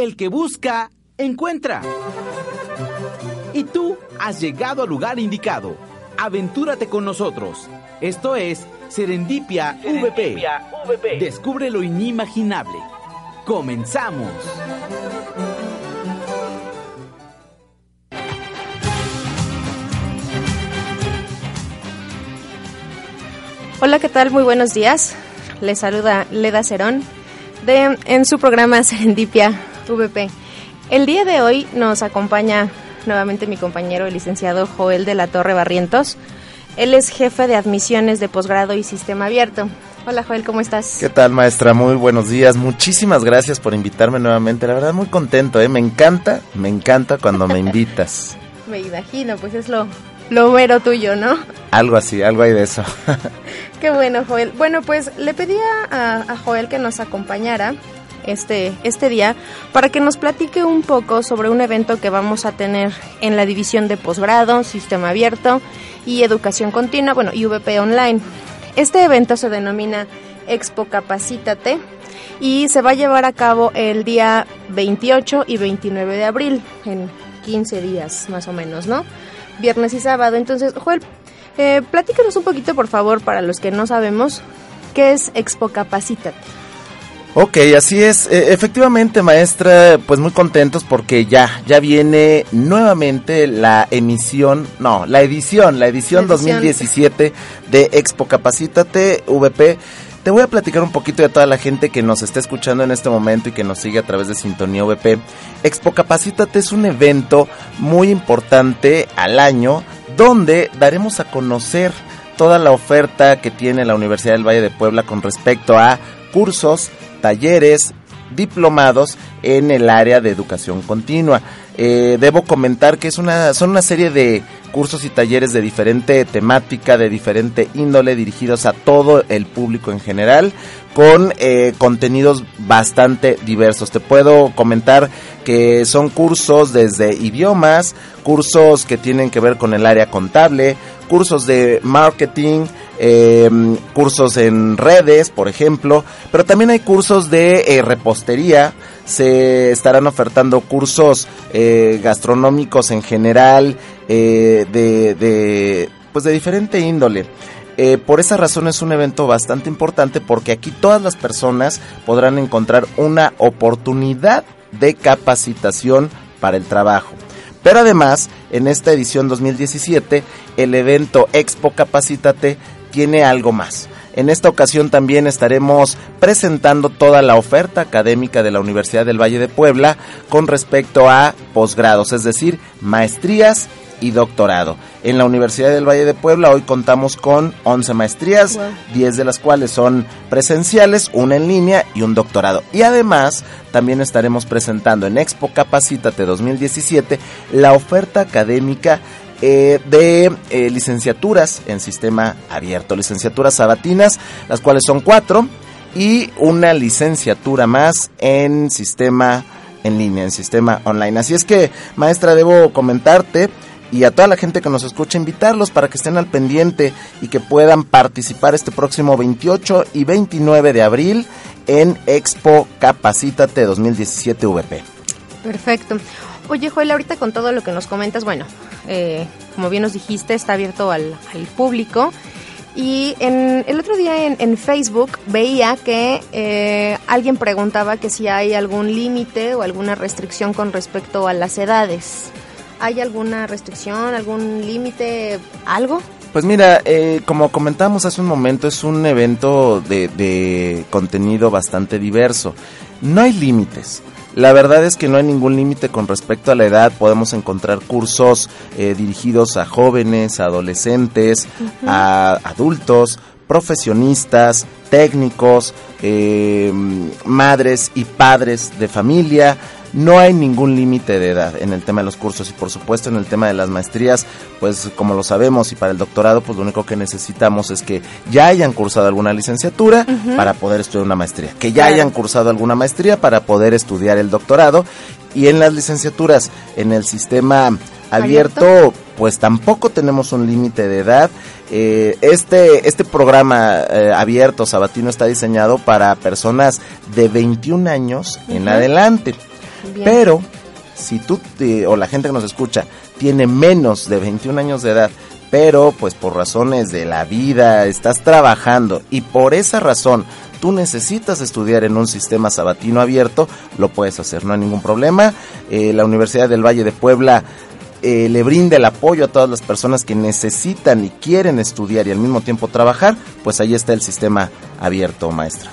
El que busca, encuentra. Y tú has llegado al lugar indicado. Aventúrate con nosotros. Esto es Serendipia, VP. Descubre lo inimaginable. Comenzamos. Hola, ¿qué tal? Muy buenos días. Les saluda Leda Cerón de, en su programa Serendipia VP. El día de hoy nos acompaña nuevamente mi compañero, el licenciado Joel de la Torre Barrientos. Él es jefe de admisiones de posgrado y sistema abierto. Hola Joel, ¿cómo estás? ¿Qué tal maestra? Muy buenos días. Muchísimas gracias por invitarme nuevamente. La verdad muy contento, ¿eh? Me encanta, me encanta cuando me invitas. me imagino, pues es lo, lo mero tuyo, ¿no? Algo así, algo hay de eso. Qué bueno, Joel. Bueno, pues le pedía a, a Joel que nos acompañara este, este día para que nos platique un poco sobre un evento que vamos a tener en la división de posgrado, sistema abierto y educación continua, bueno, y VP online. Este evento se denomina Expo Capacítate y se va a llevar a cabo el día 28 y 29 de abril, en 15 días más o menos, ¿no? Viernes y sábado. Entonces, Joel, eh, platícanos un poquito, por favor, para los que no sabemos, ¿qué es Expo Capacítate? Ok, así es. E, efectivamente, maestra, pues muy contentos porque ya, ya viene nuevamente la emisión, no, la edición, la edición, la edición. 2017 de Expo Capacítate VP. Te voy a platicar un poquito de toda la gente que nos está escuchando en este momento y que nos sigue a través de Sintonía VP. Expo Capacítate es un evento muy importante al año donde daremos a conocer toda la oferta que tiene la Universidad del Valle de Puebla con respecto a cursos, talleres, diplomados en el área de educación continua. Eh, debo comentar que es una, son una serie de cursos y talleres de diferente temática, de diferente índole, dirigidos a todo el público en general, con eh, contenidos bastante diversos. Te puedo comentar que son cursos desde idiomas, cursos que tienen que ver con el área contable, cursos de marketing, eh, cursos en redes, por ejemplo, pero también hay cursos de eh, repostería, se estarán ofertando cursos eh, gastronómicos en general, eh, de, pues de diferente índole. Por esa razón es un evento bastante importante porque aquí todas las personas podrán encontrar una oportunidad de capacitación para el trabajo. Pero además, en esta edición 2017, el evento Expo Capacítate tiene algo más. En esta ocasión también estaremos presentando toda la oferta académica de la Universidad del Valle de Puebla con respecto a posgrados, es decir, maestrías y doctorado. En la Universidad del Valle de Puebla hoy contamos con 11 maestrías, wow. 10 de las cuales son presenciales, una en línea y un doctorado. Y además también estaremos presentando en Expo Capacítate 2017 la oferta académica eh, de eh, licenciaturas en sistema abierto, licenciaturas sabatinas, las cuales son cuatro, y una licenciatura más en sistema en línea, en sistema online. Así es que, maestra, debo comentarte y a toda la gente que nos escucha invitarlos para que estén al pendiente y que puedan participar este próximo 28 y 29 de abril en Expo Capacítate 2017 VP. Perfecto. Oye, Joel, ahorita con todo lo que nos comentas, bueno, eh, como bien nos dijiste, está abierto al, al público. Y en, el otro día en, Facebook veía que eh, alguien preguntaba que si hay algún límite o alguna restricción con respecto a las edades. ¿Hay alguna restricción, algún límite, algo? Pues mira, eh, como comentamos hace un momento, es un evento de, de contenido bastante diverso. No hay límites. La verdad es que no hay ningún límite con respecto a la edad. Podemos encontrar cursos eh, dirigidos a jóvenes, a adolescentes, uh -huh. a adultos, profesionistas, técnicos, eh, madres y padres de familia. No hay ningún límite de edad en el tema de los cursos y por supuesto en el tema de las maestrías, pues como lo sabemos y para el doctorado, pues lo único que necesitamos es que ya hayan cursado alguna licenciatura para poder estudiar una maestría, que ya hayan cursado alguna maestría para poder estudiar el doctorado. Y en las licenciaturas en el sistema abierto, pues tampoco tenemos un límite de edad. Eh, este, este programa eh, abierto sabatino está diseñado para personas de 21 años en adelante. Pero si tú o la gente que nos escucha tiene menos de 21 años de edad, pero pues por razones de la vida estás trabajando y por esa razón tú necesitas estudiar en un sistema sabatino abierto, lo puedes hacer, no hay ningún problema. Eh, la Universidad del Valle de Puebla eh, le brinda el apoyo a todas las personas que necesitan y quieren estudiar y al mismo tiempo trabajar, pues ahí está el sistema abierto, maestra.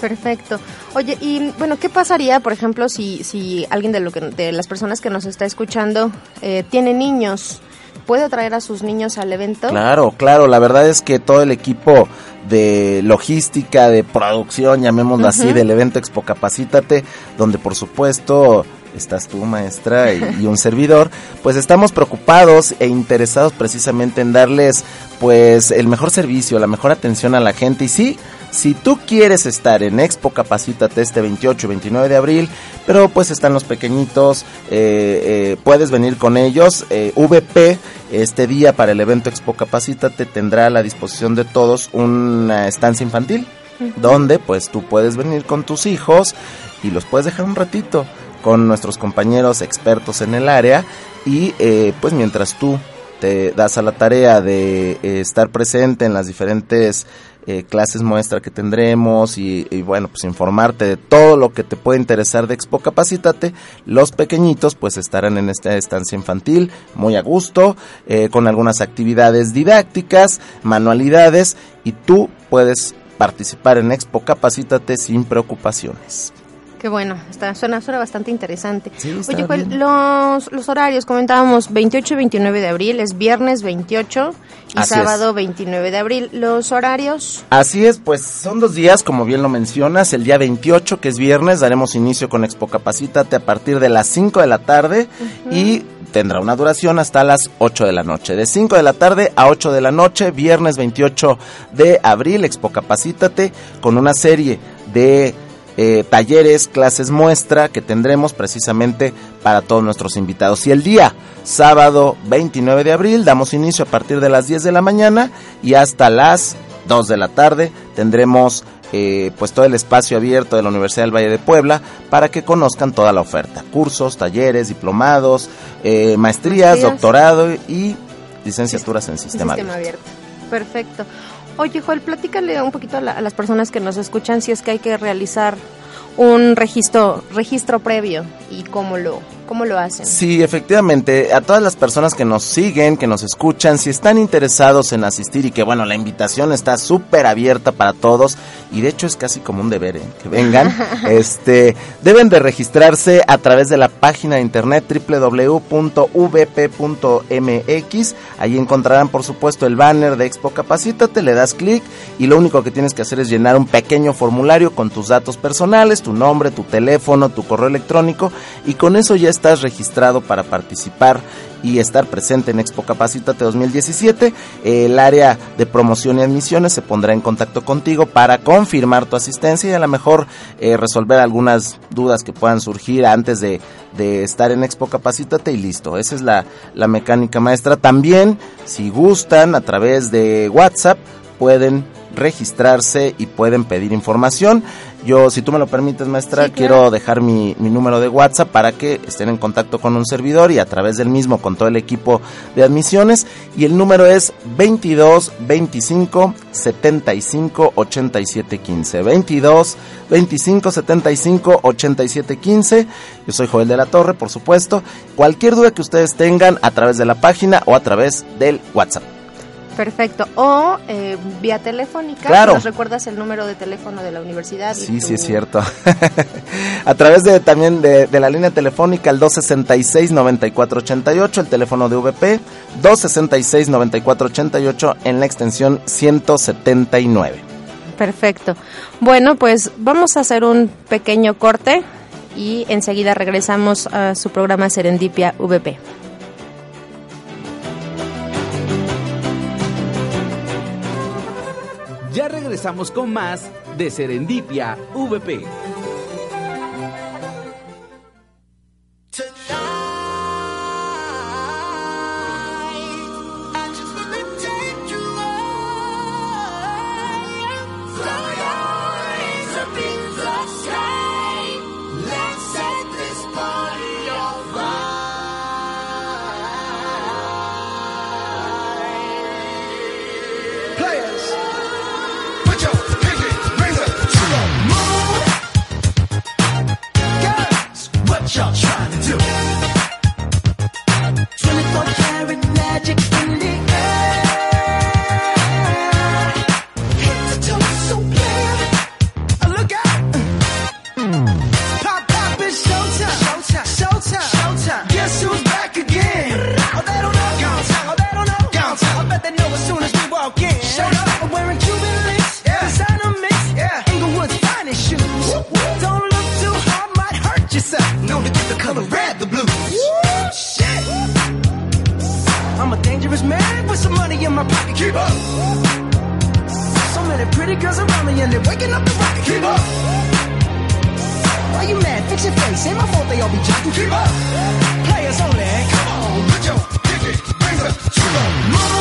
Perfecto. Oye, y bueno, ¿qué pasaría, por ejemplo, si, si alguien de, lo que, de las personas que nos está escuchando eh, tiene niños? ¿Puede traer a sus niños al evento? Claro, claro. La verdad es que todo el equipo de logística, de producción, llamémoslo así, del evento Expo Capacítate, donde por supuesto estás tú, maestra, y, un servidor, pues estamos preocupados e interesados precisamente en darles pues el mejor servicio, la mejor atención a la gente. Y sí, si tú quieres estar en Expo Capacítate este 28 y 29 de abril, pero pues están los pequeñitos, eh, eh, puedes venir con ellos. Eh, VP este día para el evento Expo Capacítate tendrá a la disposición de todos una estancia infantil, donde pues tú puedes venir con tus hijos y los puedes dejar un ratito con nuestros compañeros expertos en el área y pues mientras tú te das a la tarea de estar presente en las diferentes eh, clases muestra que tendremos y, bueno, pues informarte de todo lo que te puede interesar de Expo Capacítate. Los pequeñitos pues estarán en esta estancia infantil muy a gusto, eh, con algunas actividades didácticas, manualidades y tú puedes participar en Expo Capacítate sin preocupaciones. Qué bueno, está, suena, suena bastante interesante. Oye, los, los horarios, comentábamos 28 y 29 de abril, es viernes 28 y sábado 29 de abril. ¿Los horarios? Así es, pues son dos días, como bien lo mencionas. El día 28, que es viernes, daremos inicio con Expo Capacítate a partir de las 5 de la tarde y tendrá una duración hasta las 8 de la noche. De 5 de la tarde a 8 de la noche, viernes 28 de abril, Expo Capacítate, con una serie de eh, talleres, clases muestra que tendremos precisamente para todos nuestros invitados. Y el día sábado 29 de abril damos inicio a partir de las 10 de la mañana y hasta las 2 de la tarde tendremos eh, pues todo el espacio abierto de la Universidad del Valle de Puebla para que conozcan toda la oferta, cursos, talleres, diplomados, eh, maestrías, doctorado y licenciaturas en sistema, abierto. Perfecto. Oye, Joel, platícale un poquito a, a, las personas que nos escuchan si es que hay que realizar un registro, registro previo y cómo lo, ¿Cómo lo hacen? Sí, efectivamente, a todas las personas que nos siguen, que nos escuchan, si están interesados en asistir y que bueno, la invitación está súper abierta para todos y de hecho es casi como un deber ¿eh? que vengan, este, deben de registrarse a través de la página de internet www.vp.mx, ahí encontrarán por supuesto el banner de Expo Capacítate, le das clic y lo único que tienes que hacer es llenar un pequeño formulario con tus datos personales, tu nombre, tu teléfono, tu correo electrónico y con eso ya estás registrado para participar y estar presente en Expo Capacítate 2017, el área de promoción y admisiones se pondrá en contacto contigo para confirmar tu asistencia y a lo mejor eh, resolver algunas dudas que puedan surgir antes de, estar en Expo Capacítate y listo. Esa es la, la mecánica maestra. También, si gustan, a través de WhatsApp pueden registrarse y pueden pedir información. Yo, si tú me lo permites, maestra, quiero dejar mi, número de WhatsApp para que estén en contacto con un servidor y a través del mismo con todo el equipo de admisiones. Y el número es 22 25 75 87 15. 22 25 75 87 15. Yo soy Joel de la Torre, por supuesto. Cualquier duda que ustedes tengan a través de la página o a través del WhatsApp. Perfecto. O eh, vía telefónica. Claro. ¿Nos recuerdas el número de teléfono de la universidad? Sí, sí, es cierto. a través de también de, la línea telefónica, el 266-9488, el teléfono de VP, 266-9488 en la extensión 179. Perfecto. Bueno, pues vamos a hacer un pequeño corte y enseguida regresamos a su programa Serendipia VP. Regresamos con más de Serendipia VP. Fix your face, ain't my fault they all be jacking. Keep up! Players only, come on, put your pinky rings up to the moon.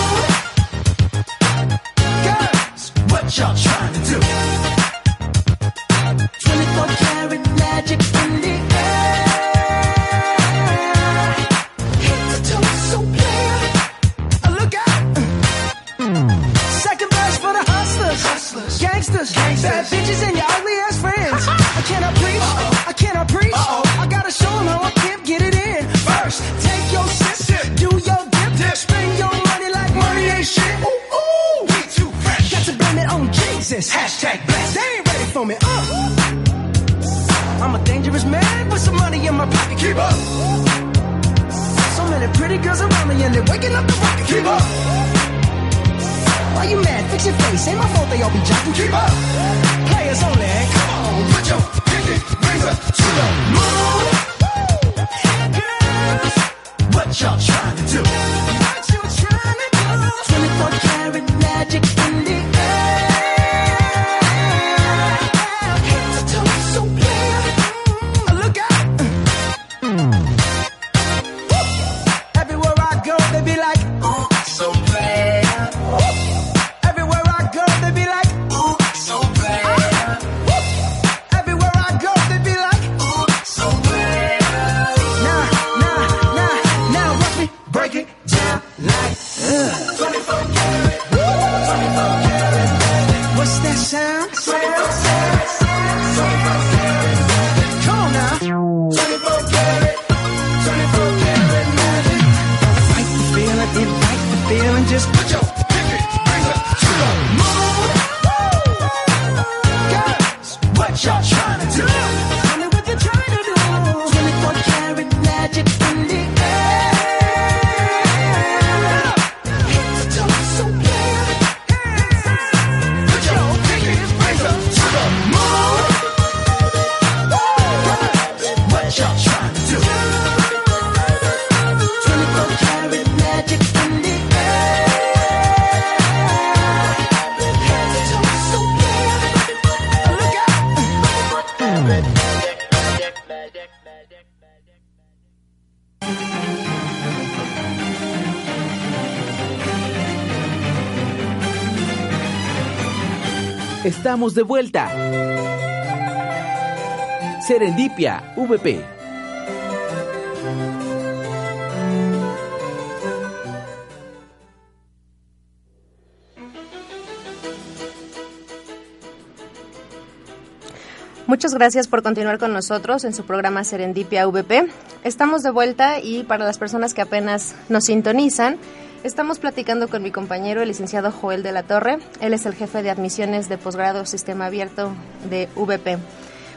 fix your face. Ain't my fault they all be jacking. Keep up. Players only. Come on, put your pinky rings up to the moon. Girls, what y'all trying to do? Estamos de vuelta. Serendipia VP. Muchas gracias por continuar con nosotros en su programa Serendipia VP. Estamos de vuelta y para las personas que apenas nos sintonizan, Estamos platicando con mi compañero, el licenciado Joel de la Torre. Él es el jefe de admisiones de posgrado Sistema Abierto de VP.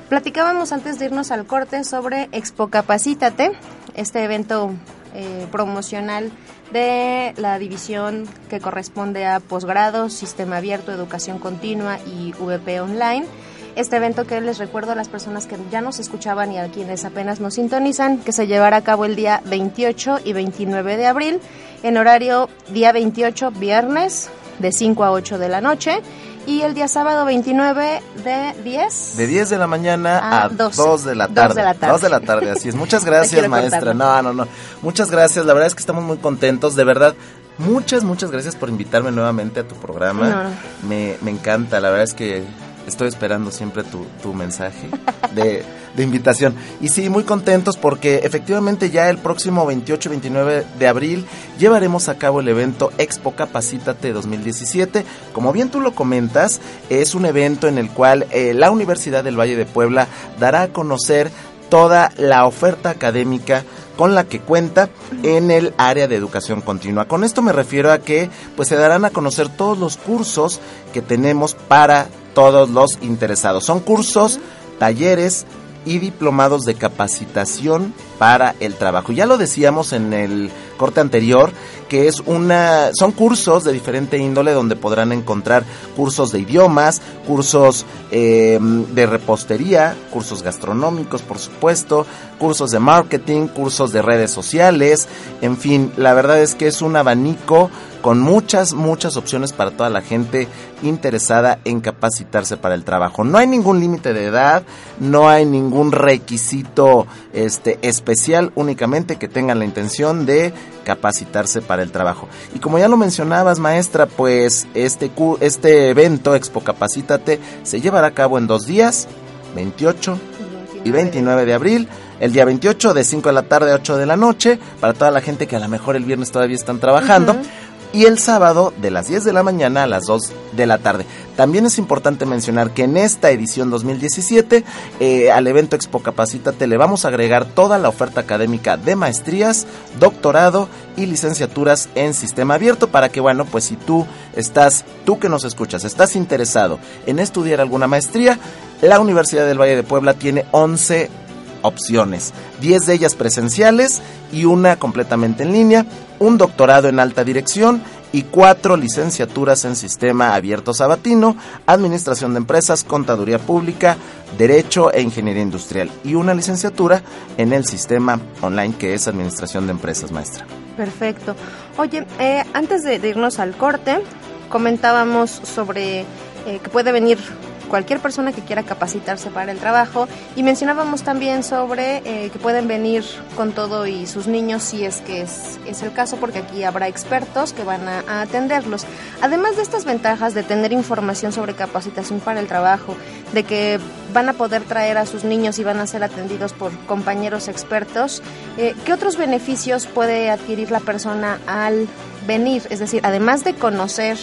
Platicábamos antes de irnos al corte sobre Expo Capacítate, este evento eh, promocional de la división que corresponde a posgrado, sistema abierto, educación continua y VP online. Este evento que les recuerdo a las personas que ya nos escuchaban y a quienes apenas nos sintonizan, que se llevará a cabo el día 28 y 29 de abril, en horario día 28, viernes, de 5 a 8 de la noche y el día sábado 29 de 10. De 10 de la mañana a, 2 de la tarde. 2 de la tarde. 2 de la tarde, así es. Muchas gracias, maestra. No, no, no. Muchas gracias. La verdad es que estamos muy contentos. De verdad, muchas, muchas gracias por invitarme nuevamente a tu programa. Me, me encanta. La verdad es que estoy esperando siempre tu, tu mensaje de, de, invitación. Y sí, muy contentos porque efectivamente ya el próximo 28 y 29 de abril llevaremos a cabo el evento Expo Capacítate 2017. Como bien tú lo comentas, es un evento en el cual eh, la Universidad del Valle de Puebla dará a conocer toda la oferta académica con la que cuenta en el área de educación continua. Con esto me refiero a que pues se darán a conocer todos los cursos que tenemos para todos los interesados. Son cursos, talleres y diplomados de capacitación para el trabajo. Ya lo decíamos en el corte anterior, que es una, son cursos de diferente índole donde podrán encontrar cursos de idiomas, cursos em, de repostería, cursos gastronómicos, por supuesto, cursos de marketing, cursos de redes sociales, en fin, la verdad es que es un abanico con muchas, muchas opciones para toda la gente interesada en capacitarse para el trabajo. No hay ningún límite de edad, no hay ningún requisito este, especial, únicamente que tengan la intención de capacitarse para el trabajo. Y como ya lo mencionabas, maestra, pues este, este evento, Expo Capacítate, se llevará a cabo en dos días, 28 y 29 de abril. El día 28 de 5 de la tarde a 8 de la noche, para toda la gente que a lo mejor el viernes todavía están trabajando y el sábado de las 10 de la mañana a las 2 de la tarde. También es importante mencionar que en esta edición 2017 eh, al evento Expo Capacítate le vamos a agregar toda la oferta académica de maestrías, doctorado y licenciaturas en sistema abierto para que, bueno, pues si tú estás, tú que nos escuchas, estás interesado en estudiar alguna maestría, la Universidad del Valle de Puebla tiene 11 opciones, 10 de ellas presenciales y una completamente en línea, un doctorado en alta dirección y cuatro licenciaturas en sistema abierto sabatino, administración de empresas, contaduría pública, derecho e ingeniería industrial y una licenciatura en el sistema online que es administración de empresas, maestra. Perfecto. Oye, eh, antes de, irnos al corte, comentábamos sobre eh, que puede venir cualquier persona que quiera capacitarse para el trabajo. Y mencionábamos también sobre eh, que pueden venir con todo y sus niños si es que es, el caso, porque aquí habrá expertos que van a, atenderlos. Además de estas ventajas de tener información sobre capacitación para el trabajo, de que van a poder traer a sus niños y van a ser atendidos por compañeros expertos, eh, ¿qué otros beneficios puede adquirir la persona al venir? Es decir, además de conocer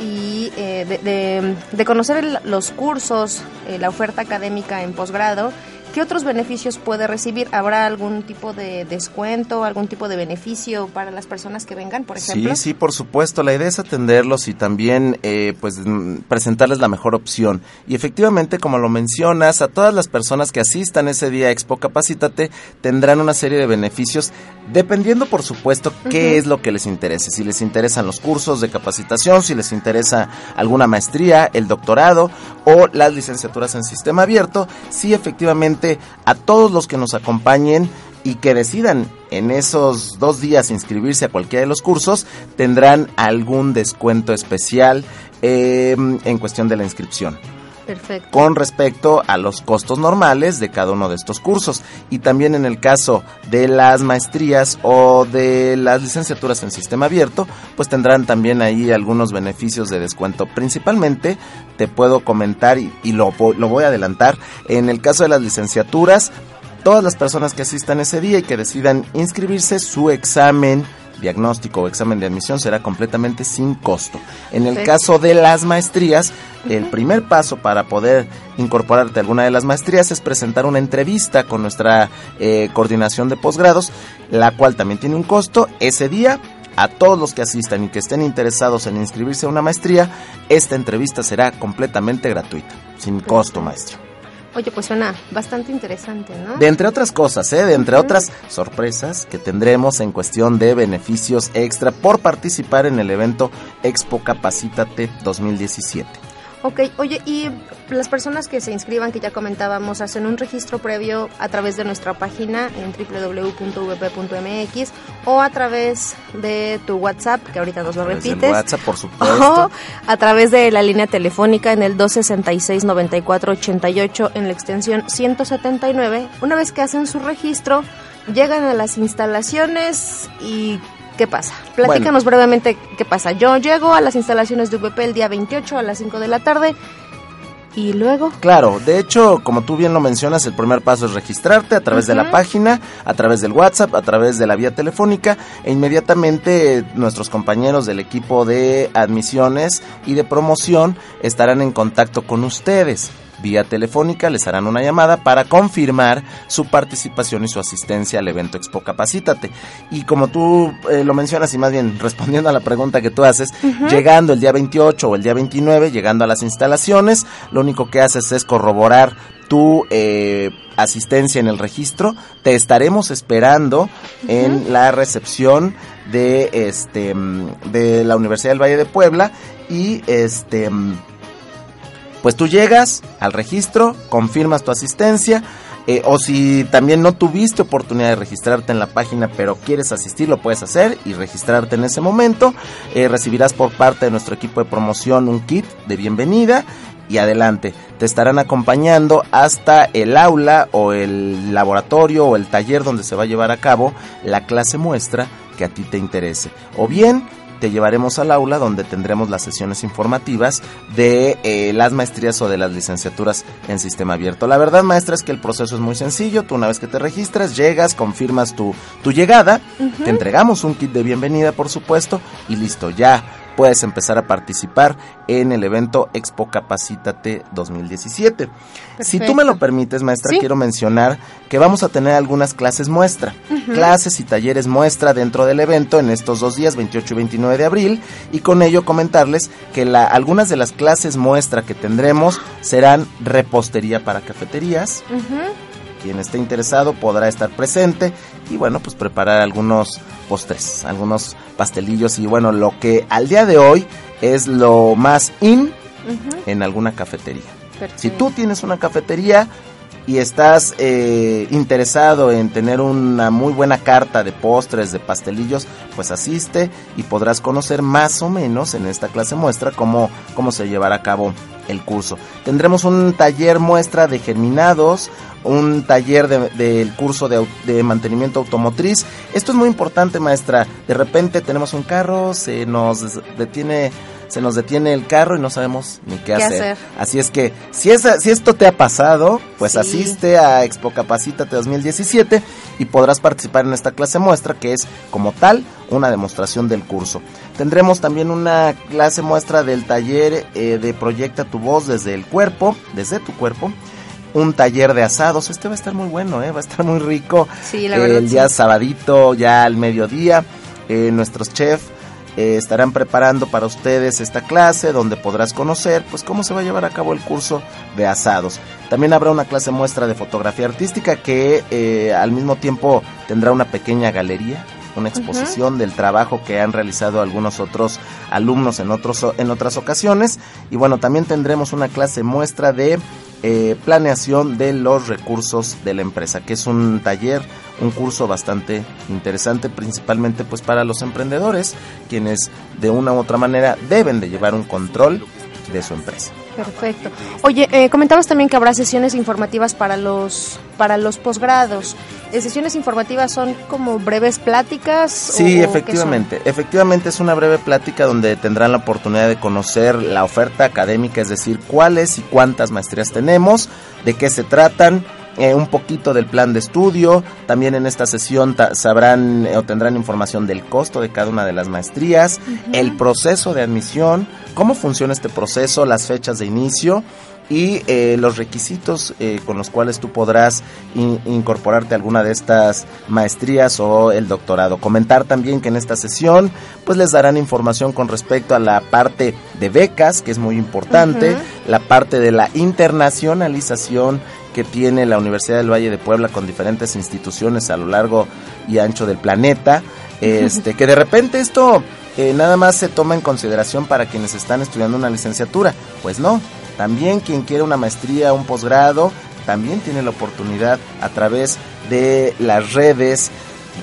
y eh, de, conocer los cursos, eh, la oferta académica en posgrado ¿Qué otros beneficios puede recibir? ¿Habrá algún tipo de descuento, algún tipo de beneficio para las personas que vengan, por ejemplo? Sí, sí, por supuesto. La idea es atenderlos y también eh, pues mm, presentarles la mejor opción. Y efectivamente, como lo mencionas, a todas las personas que asistan ese día a Expo Capacítate tendrán una serie de beneficios dependiendo, por supuesto, qué es lo que les interese. Si les interesan los cursos de capacitación, si les interesa alguna maestría, el doctorado o las licenciaturas en sistema abierto, sí efectivamente a todos los que nos acompañen y que decidan en esos dos días inscribirse a cualquiera de los cursos, tendrán algún descuento especial em, en cuestión de la inscripción. Con respecto a los costos normales de cada uno de estos cursos. Y también en el caso de las maestrías o de las licenciaturas en sistema abierto, pues tendrán también ahí algunos beneficios de descuento. Principalmente te puedo comentar y, lo voy a adelantar. En el caso de las licenciaturas, todas las personas que asistan ese día y que decidan inscribirse, su examen diagnóstico o examen de admisión será completamente sin costo. En el caso de las maestrías, el primer paso para poder incorporarte a alguna de las maestrías es presentar una entrevista con nuestra eh, coordinación de posgrados, la cual también tiene un costo. Ese día a todos los que asistan y que estén interesados en inscribirse a una maestría, esta entrevista será completamente gratuita, sin costo, maestro. Oye, pues suena bastante interesante, ¿no? De entre otras cosas, ¿eh? De entre otras sorpresas que tendremos en cuestión de beneficios extra por participar en el evento Expo Capacítate 2017. Ok, oye, y las personas que se inscriban, que ya comentábamos, hacen un registro previo a través de nuestra página en www.vp.mx o a través de tu WhatsApp, que ahorita nos lo repites. WhatsApp, por supuesto. O a través de la línea telefónica en el 266-9488 en la extensión 179. Una vez que hacen su registro, llegan a las instalaciones y ¿qué pasa? Platícanos brevemente qué pasa. Yo llego a las instalaciones de VP el día 28 a las 5 de la tarde y luego... Claro, de hecho, como tú bien lo mencionas, el primer paso es registrarte a través de la página, a través del WhatsApp, a través de la vía telefónica e inmediatamente eh, nuestros compañeros del equipo de admisiones y de promoción estarán en contacto con ustedes. Vía telefónica les harán una llamada para confirmar su participación y su asistencia al evento Expo Capacítate. Y como tú eh, lo mencionas y más bien respondiendo a la pregunta que tú haces, llegando el día 28 o el día 29, llegando a las instalaciones, lo único que haces es corroborar tu eh, asistencia en el registro. Te estaremos esperando en la recepción de este mm, de la Universidad del Valle de Puebla y este mm, pues tú llegas al registro, confirmas tu asistencia, eh, o si también no tuviste oportunidad de registrarte en la página, pero quieres asistir, lo puedes hacer y registrarte en ese momento. Eh, recibirás por parte de nuestro equipo de promoción un kit de bienvenida y adelante. Te estarán acompañando hasta el aula o el laboratorio o el taller donde se va a llevar a cabo la clase muestra que a ti te interese. O bien te llevaremos al aula donde tendremos las sesiones informativas de eh, las maestrías o de las licenciaturas en sistema abierto. La verdad, maestra, es que el proceso es muy sencillo. Tú una vez que te registras, llegas, confirmas tu, tu llegada, te entregamos un kit de bienvenida, por supuesto, y listo, ya puedes empezar a participar en el evento Expo Capacítate 2017. Si tú me lo permites, maestra, Sí. quiero mencionar que vamos a tener algunas clases muestra, clases y talleres muestra dentro del evento en estos dos días, 28 y 29 de abril, y con ello comentarles que la, algunas de las clases muestra que tendremos serán repostería para cafeterías. Quien esté interesado podrá estar presente y bueno, pues preparar algunos postres, algunos pastelillos y bueno, lo que al día de hoy es lo más in en alguna cafetería. Perfecto. Si tú tienes una cafetería y estás eh, interesado en tener una muy buena carta de postres, de pastelillos, pues asiste y podrás conocer más o menos en esta clase muestra cómo, cómo se llevará a cabo el curso. Tendremos un taller muestra de germinados, un taller de- del curso de, de mantenimiento automotriz. Esto es muy importante, maestra. De repente tenemos un carro, se nos detiene, se nos detiene el carro y no sabemos ni qué, ¿Qué hacer. hacer? Así es que si, esa, si esto te ha pasado, pues Sí. asiste a Expo Capacítate 2017 y podrás participar en esta clase muestra que es como tal una demostración del curso. Tendremos también una clase muestra del taller eh, de Proyecta tu voz desde el cuerpo, desde tu cuerpo. Un taller de asados, este va a estar muy bueno, ¿eh? va a estar muy rico. Sí, la verdad, El día sí. sabadito, ya al mediodía, eh, nuestros chefs eh, estarán preparando para ustedes esta clase donde podrás conocer pues cómo se va a llevar a cabo el curso de asados. También habrá una clase muestra de fotografía artística que eh, al mismo tiempo tendrá una pequeña galería, una exposición del trabajo que han realizado algunos otros alumnos en otros en otras ocasiones y bueno también tendremos una clase muestra de eh, planeación de los recursos de la empresa, que es un taller, un curso bastante interesante, principalmente pues para los emprendedores, quienes de una u otra manera deben de llevar un control de su empresa. Perfecto. Oye, eh, comentabas también que habrá sesiones informativas para los para los posgrados. Eh, sesiones informativas son como breves pláticas. Sí, o efectivamente. Efectivamente es una breve plática donde tendrán la oportunidad de conocer la oferta académica, es decir, cuáles y cuántas maestrías tenemos, de qué se tratan, eh, un poquito del plan de estudio. También en esta sesión ta- sabrán eh, o tendrán información del costo de cada una de las maestrías, el proceso de admisión, cómo funciona este proceso, las fechas de inicio y eh, los requisitos eh, con los cuales tú podrás in- incorporarte a alguna de estas maestrías o el doctorado. Comentar también que en esta sesión pues les darán información con respecto a la parte de becas, que es muy importante, la parte de la internacionalización que tiene la Universidad del Valle de Puebla con diferentes instituciones a lo largo y ancho del planeta, este, que de repente esto eh, nada más se toma en consideración para quienes están estudiando una licenciatura. Pues no, también quien quiere una maestría, un posgrado, también tiene la oportunidad a través de las redes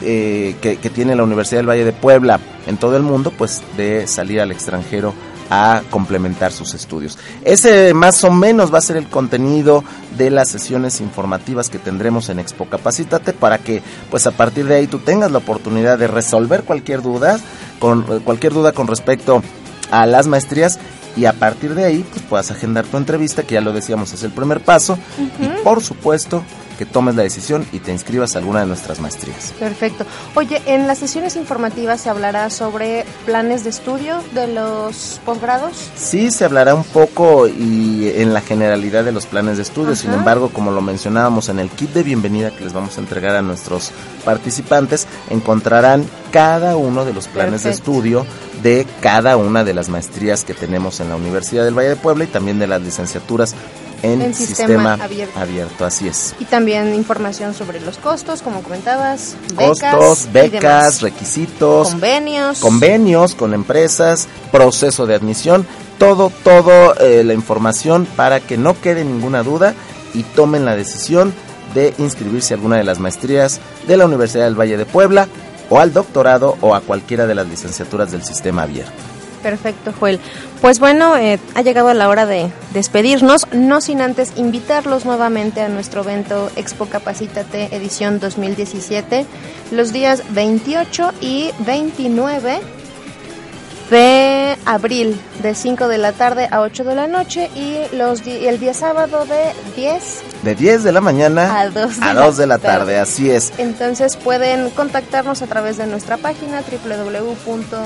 eh, que, que tiene la Universidad del Valle de Puebla en todo el mundo, pues de salir al extranjero a complementar sus estudios. Ese más o menos va a ser el contenido de las sesiones informativas que tendremos en Expo Capacítate para que pues a partir de ahí tú tengas la oportunidad de resolver cualquier duda con cualquier duda con respecto a las maestrías y a partir de ahí pues puedas agendar tu entrevista que ya lo decíamos es el primer paso y por supuesto que tomes la decisión y te inscribas a alguna de nuestras maestrías. Perfecto. Oye, en las sesiones informativas se hablará sobre planes de estudio de los posgrados. Sí, se hablará un poco y en la generalidad de los planes de estudio. Sin embargo, como lo mencionábamos en el kit de bienvenida que les vamos a entregar a nuestros participantes, encontrarán cada uno de los planes de estudio de cada una de las maestrías que tenemos en la Universidad del Valle de Puebla y también de las licenciaturas en, En sistema, sistema abierto. abierto. Así es. Y también información sobre los costos, como comentabas, becas, Costos, becas, requisitos, convenios. convenios con empresas, proceso de admisión, todo, todo eh, la información para que no quede ninguna duda y tomen la decisión de inscribirse a alguna de las maestrías de la Universidad del Valle de Puebla o al doctorado o a cualquiera de las licenciaturas del sistema abierto. Perfecto, Joel. Pues bueno, eh, ha llegado la hora de despedirnos, no sin antes invitarlos nuevamente a nuestro evento Expo Capacítate edición 2017, los días 28 y 29 de abril, de 5 de la tarde a 8 de la noche y los el día sábado de 10 De 10 de la mañana A dos de a la 2 de la tarde, tarde. así es. Entonces pueden contactarnos a través de nuestra página punto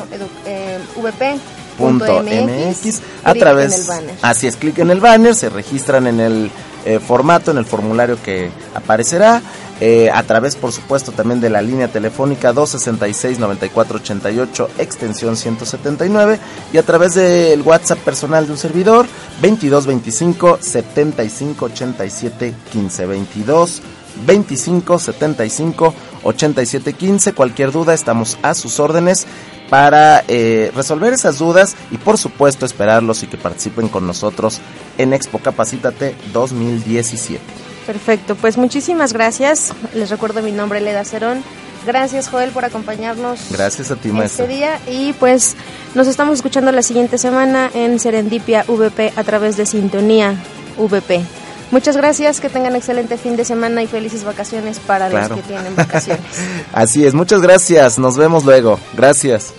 www.edup.mx MX a través así es clic en el banner se registran en el eh, formato en el formulario que aparecerá eh, a través por supuesto también de la línea telefónica 266 9488 extensión 179 y a través del WhatsApp personal de un servidor 2225 75 87 15 22 25 75 87 15. Cualquier duda, estamos a sus órdenes para eh, resolver esas dudas y, por supuesto, esperarlos y que participen con nosotros en Expo Capacítate 2017. Perfecto, pues muchísimas gracias. Les recuerdo mi nombre, Leda Cerón. Gracias, Joel, por acompañarnos Gracias a ti, maestra. este día. Y pues nos estamos escuchando la siguiente semana en Serendipia VP a través de Sintonía VP. Muchas gracias, que tengan excelente fin de semana y felices vacaciones para Claro. los que tienen vacaciones. Así es, muchas gracias. Nos vemos luego. Gracias.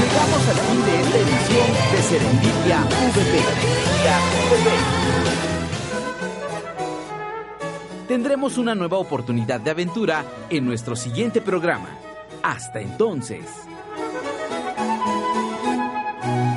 Llegamos al fin de esta edición de Serendipia VP. Tendremos una nueva oportunidad de aventura en nuestro siguiente programa. Hasta entonces. Thank you.